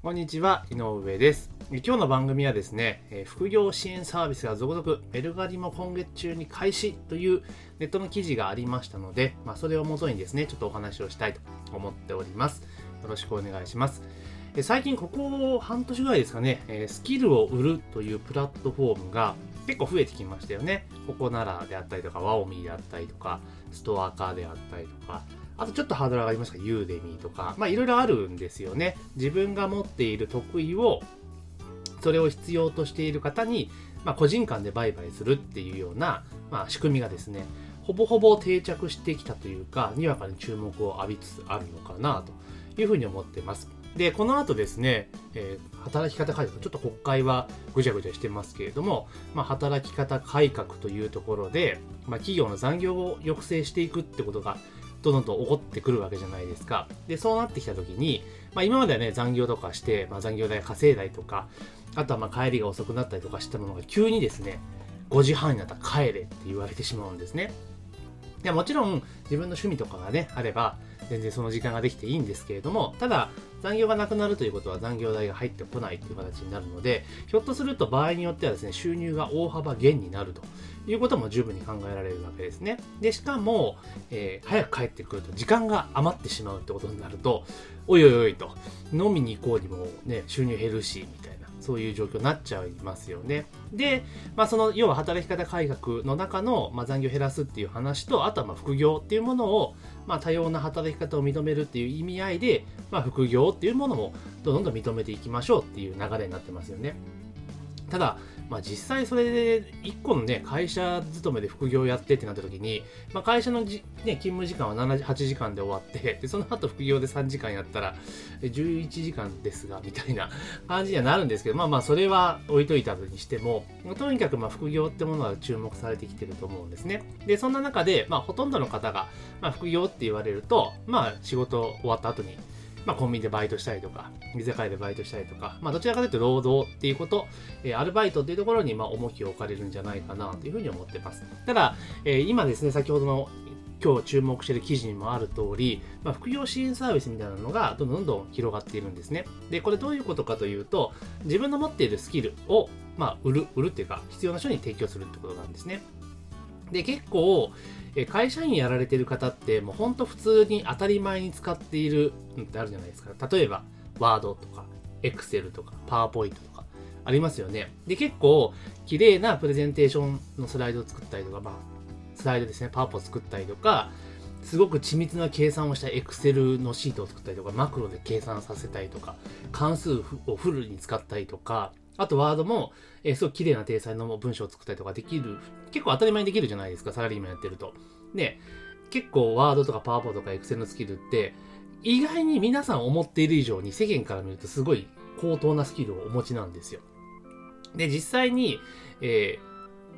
こんにちは、井上です。今日の番組はですね、副業支援サービスが続々、メルガリも今月中に開始というネットの記事がありましたので、まあ、それをもとにですね、ちょっとお話をしたいと思っております。よろしくお願いします。最近、ここ半年ぐらいですかね、スキルを売るというプラットフォームが結構増えてきましたよね。ここならであったりとか、ワオミーであったりとか、ストアカーであったりとか、あとちょっとハードル上がりますが、ユーデミーとか、まあいろいろあるんですよね。自分が持っている得意を、それを必要としている方に、まあ個人間で売買するっていうような、まあ仕組みがですね、ほぼほぼ定着してきたというか、にわかに注目を浴びつつあるのかなというふうに思ってます。で、この後ですね、えー働き方改革、ちょっと国会はぐちゃぐちゃしてますけれども、まあ、働き方改革というところで、まあ、企業の残業を抑制していくってことがどんどんと起こってくるわけじゃないですか。で、そうなってきた時に、まあ、今まではね、残業とかして、まあ、残業代稼いだりとか、あとはまあ帰りが遅くなったりとかしたものが急にですね、5時半になったら帰れって言われてしまうんですね。いやもちろん自分の趣味とかがね、あれば、全然その時間ができていいんですけれども、ただ、残業がなくなるということは残業代が入ってこないという形になるので、ひょっとすると場合によってはですね、収入が大幅減になるということも十分に考えられるわけですね。で、しかも、えー早く帰ってくると時間が余ってしまうってことになると、おいおいおいと、飲みに行こうにもね、収入減るし、みたいな、そういう状況になっちゃいますよね。で、まあその、要は働き方改革の中の、まあ、残業を減らすっていう話と、あとはまあ副業っていうものを、まあ多様な働き方を認めるっていう意味合いで、まあ副業っていうものもどんどん認めていきましょうっていう流れになってますよね。ただ、まあ、実際それで1個のね会社勤めで副業やってってなった時に、まあ、会社のじ、ね、勤務時間は7 8時間で終わってでその後副業で3時間やったら11時間ですがみたいな感じにはなるんですけどまあまあそれは置いといたにしてもとにかくまあ副業ってものは注目されてきてると思うんですね。でそんな中で、まあ、ほとんどの方が、まあ、副業って言われるとまあ仕事終わった後にまあ、コンビニでバイトしたりとか、居酒屋でバイトしたりとか、まあ、どちらかというと労働っていうこと、えーアルバイトっていうところに、まあ、重きを置かれるんじゃないかなというふうに思ってます。ただ、えー今ですね、先ほどの今日注目している記事にもある通り、まあ、副業支援サービスみたいなのがどんどんどん広がっているんですね。で、これどういうことかというと、自分の持っているスキルを、まあ、売る、売るっていうか、必要な人に提供するってことなんですね。で、結構、え会社員やられてる方って、もうほんと普通に当たり前に使っているのってあるじゃないですか。例えば、ワードとか、エクセルとか、パワーポイントとか、ありますよね。で、結構、綺麗なプレゼンテーションのスライドを作ったりとか、まあ、スライドですね、パワーポを作ったりとか、すごく緻密な計算をしたエクセルのシートを作ったりとか、マクロで計算させたりとか、関数をフルに使ったりとか、あとワードも、えーすごく綺麗な体裁の文章を作ったりとかできる、結構当たり前にできるじゃないですか、サラリーマンやってると。で、結構ワードとかパワポとかエクセルのスキルって、意外に皆さん思っている以上に世間から見るとすごい高等なスキルをお持ちなんですよ。で、実際に、えー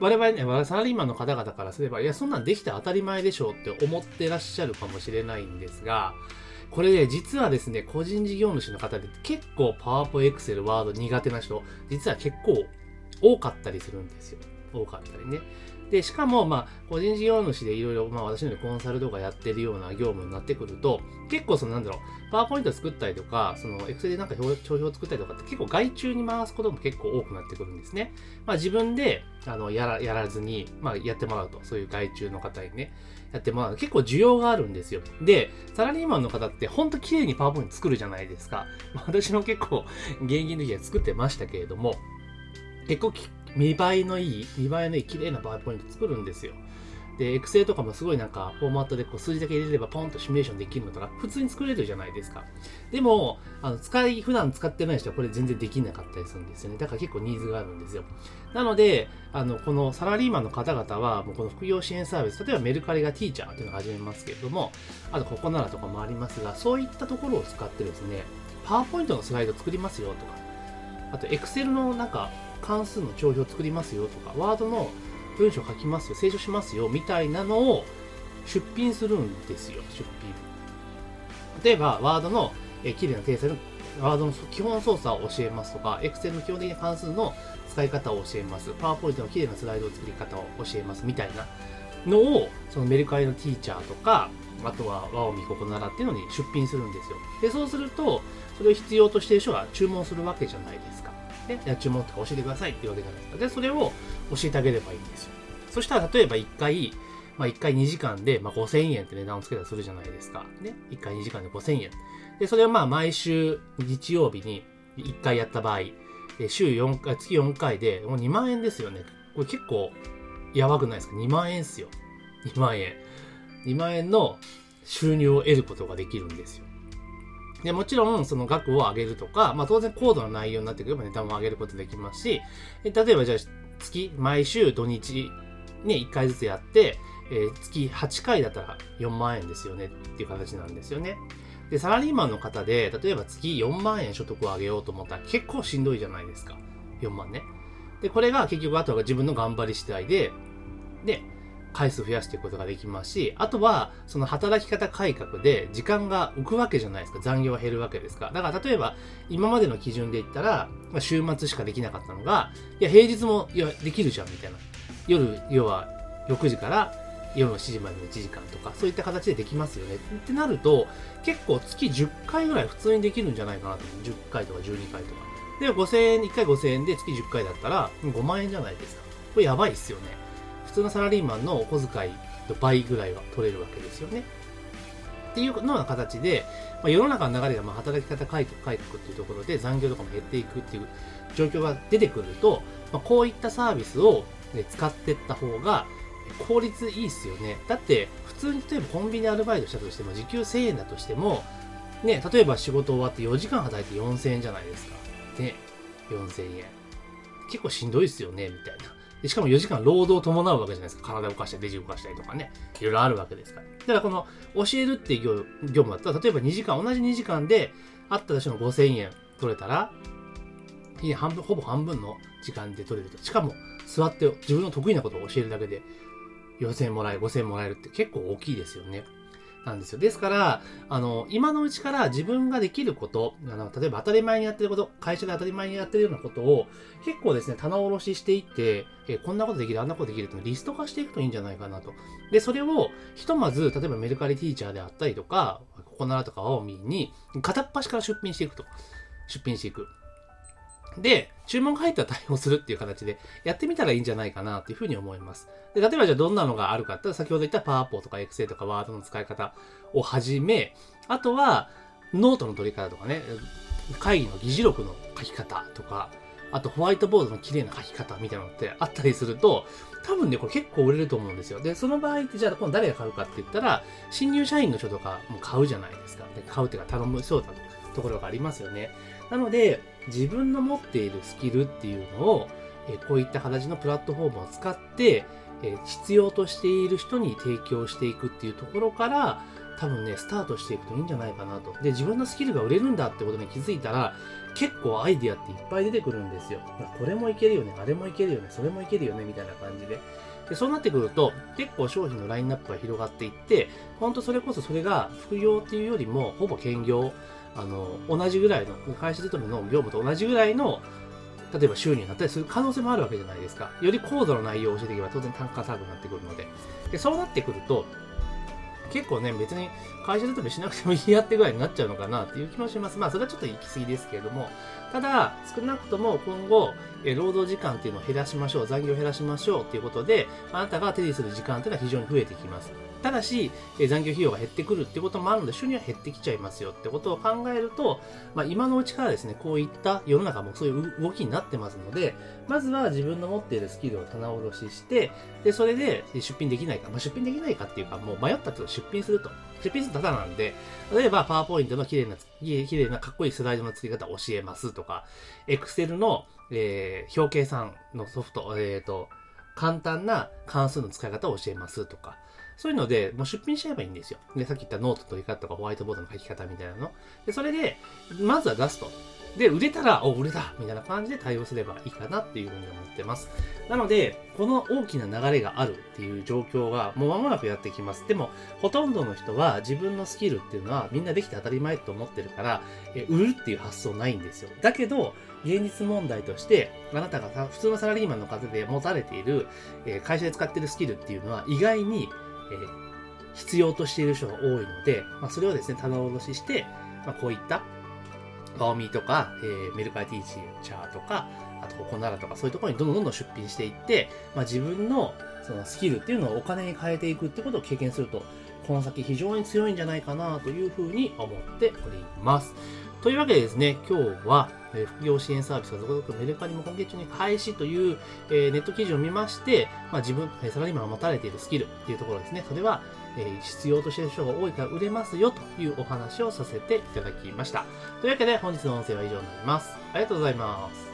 我々ね、サラリーマンの方々からすれば、いや、そんなんできて当たり前でしょうって思ってらっしゃるかもしれないんですが、これね、実はですね、個人事業主の方で結構パワポ、エクセル、ワード苦手な人、実は結構多かったりするんですよ。多かったりね。で、しかも、まあ、個人事業主でいろいろ、まあ、私のようにコンサルとかやってるような業務になってくると、結構その、なんだろう、パワーポイント作ったりとか、その、エクセルでなんか表帳表作ったりとかって結構外注に回すことも結構多くなってくるんですね。まあ、自分で、あの、やら、やらずに、まあ、やってもらうと、そういう外注の方にね、やってもらう。結構需要があるんですよ。で、サラリーマンの方ってほんと綺麗にパワーポイント作るじゃないですか。ま私も結構、現役の時は作ってましたけれども、結構見栄えのいい、見栄えのいい綺麗なパワーポイント作るんですよ。で、エクセルとかもすごいなんかフォーマットでこう数字だけ入れればポンとシミュレーションできるのとか普通に作れるじゃないですか。でも、あの使い、普段使ってない人はこれ全然できなかったりするんですよね。だから結構ニーズがあるんですよ。なので、あの、このサラリーマンの方々は、もうこの副業支援サービス、例えばメルカリがティーチャーというのを始めますけれども、あとここならとかもありますが、そういったところを使ってですね、パワーポイントのスライド作りますよとか、あとエクセルのなんか関数の帳表作りますよとか、ワードの文章を書きますよ、清書しますよ、みたいなのを出品するんですよ、出品。例えば、ワードの、えー綺麗な定性のワードの基本操作を教えますとか、Excel の基本的な関数の使い方を教えます。PowerPoint の綺麗なスライドを作り方を教えますみたいなのを、そのメルカリのティーチャーとか、あとは和を見ここならっていうのに出品するんですよ。で、そうすると、それを必要としている人が注文するわけじゃないですか。で、じゃあ注文とか教えてくださいっていうわけじゃないですか。で、それを教えてあげればいいんですよ。そしたら、例えば1回、まあ、1回2時間で、まあ、5000円って値段をつけたりするじゃないですか。ね。1回2時間で5000円。で、それをまあ、毎週日曜日に1回やった場合、週4回、月4回で、もう2万円ですよね。これ結構、やばくないですか ?2 万円っすよ。2万円。2万円の収入を得ることができるんですよ。で、もちろん、その額を上げるとか、まあ当然高度な内容になってくれば値段も上げることできますし、例えばじゃあ月、毎週土日、ね、1回ずつやって、えー、月8回だったら4万円ですよねっていう形なんですよね。で、サラリーマンの方で、例えば月4万円所得を上げようと思ったら結構しんどいじゃないですか。4万ね。で、これが結局あとは自分の頑張り次第で、で、回数増やしていくことができますし、あとは、その働き方改革で時間が浮くわけじゃないですか。残業は減るわけですか。だから例えば、今までの基準で言ったら、まあ、週末しかできなかったのが、いや、平日も、いや、できるじゃん、みたいな。夜、要は、6時から夜の7時までの1時間とか、そういった形でできますよね。ってなると、結構月10回ぐらい普通にできるんじゃないかなと思う。10回とか12回とか。で、5000円、1回5000円で月10回だったら、5万円じゃないですか。これやばいっすよね。普通のサラリーマンのお小遣いの倍ぐらいは取れるわけですよね。っていうような形で、まあ、世の中の流れがまあ働き方改革改革っていうところで残業とかも減っていくっていう状況が出てくると、まあ、こういったサービスを、ね、使っていった方が効率いいっすよね。だって、普通に例えばコンビニアルバイトしたとしても、時給1000円だとしても、ね、例えば仕事終わって4時間働いて4000円じゃないですか。ね、4000円。結構しんどいっすよね、みたいな。でしかも4時間労働を伴うわけじゃないですか。体を動かしたり、レジ動かしたりとかね。いろいろあるわけですから。だからこの、教えるっていう業務だったら、例えば2時間、同じ2時間で、あったとしても5000円取れたら、半分、ほぼ半分の時間で取れると。しかも、座って自分の得意なことを教えるだけで、4000円もらえる、5000円もらえるって結構大きいですよね。なんですよ。ですから、あの、今のうちから自分ができること、あの、例えば当たり前にやってること、会社で当たり前にやってるようなことを、結構ですね、棚卸ししていって、えこんなことできる、あんなことできるってリスト化していくといいんじゃないかなと。で、それを、ひとまず、例えばメルカリティーチャーであったりとか、ここならとかを見に、片っ端から出品していくと。出品していく。で、注文が入ったら対応するっていう形でやってみたらいいんじゃないかなっていうふうに思います。で、例えばじゃあどんなのがあるかって先ほど言ったパワーポとかエクセルとかワードの使い方をはじめ、あとはノートの取り方とかね、会議の議事録の書き方とか、あとホワイトボードの綺麗な書き方みたいなのってあったりすると、多分ね、これ結構売れると思うんですよ。で、その場合ってじゃあ今度誰が買うかって言ったら、新入社員の人とかも買うじゃないですか。で買うっていうか頼むそうだとかところがありますよね。なので、自分の持っているスキルっていうのを、えこういった形のプラットフォームを使って、え必要としている人に提供していくっていうところから、多分ね、スタートしていくといいんじゃないかなと。で、自分のスキルが売れるんだってことに気づいたら、結構アイディアっていっぱい出てくるんですよ。これもいけるよね、あれもいけるよね、それもいけるよね、みたいな感じで。でそうなってくると、結構商品のラインナップが広がっていって、ほんとそれこそそれが副業っていうよりも、ほぼ兼業、あの、同じぐらいの、会社勤めの業務と同じぐらいの、例えば収入になったりする可能性もあるわけじゃないですか。より高度な内容を教えていけば当然単価高くなってくるので。で、そうなってくると、結構ね、別に会社勤めしなくてもいいやってぐらいになっちゃうのかなっていう気もします。まあ、それはちょっと行き過ぎですけれども、ただ、少なくとも今後、え労働時間っていうのを減らしましょう、残業を減らしましょうっていうことで、あなたが手にする時間っていうのは非常に増えてきます。ただし、え残業費用が減ってくるってこともあるので、収入は減ってきちゃいますよってことを考えると、まあ、今のうちからですね、こういった世の中もそういう動きになってますので、まずは自分の持っているスキルを棚卸しして、で、それで出品できないか、まあ、出品できないかっていうか、もう迷ったって出品すると。出品するとただなんで、例えばパワーポイントの綺麗な、綺麗なかっこいいスライドの作り方を教えますとか、Excel の、えー、表計算のソフト、えっ、ー、と、簡単な関数の使い方を教えますとか、そういうので、もう出品しちゃえばいいんですよ。で、さっき言ったノート取り方とかホワイトボードの書き方みたいなの。で、それで、まずは出すと。で、売れたら、お、売れたみたいな感じで対応すればいいかなっていうふうに思ってます。なので、この大きな流れがあるっていう状況がもう間もなくやってきます。でも、ほとんどの人は自分のスキルっていうのはみんなできて当たり前と思ってるから、え売るっていう発想ないんですよ。だけど、現実問題として、あなたが普通のサラリーマンの方で持たれている、え会社で使ってるスキルっていうのは意外に、え必要としている人が多いので、まあ、それをですね、棚卸しして、まあ、こういったバオミとか、えー、メルカリティーチャーとか、あとココナラとかそういうところにどんどんどんどん出品していって、まあ、自分のそのスキルっていうのをお金に変えていくってことを経験すると、この先非常に強いんじゃないかなというふうに思っております。というわけでですね、今日は、え副業支援サービスが続々メルカリも今月中に開始という、えネット記事を見まして、まあ、自分、サラリーマンが持たれているスキルっていうところですね、それは、え必要としている人が多いから売れますよというお話をさせていただきました。というわけで本日の音声は以上になります。ありがとうございます。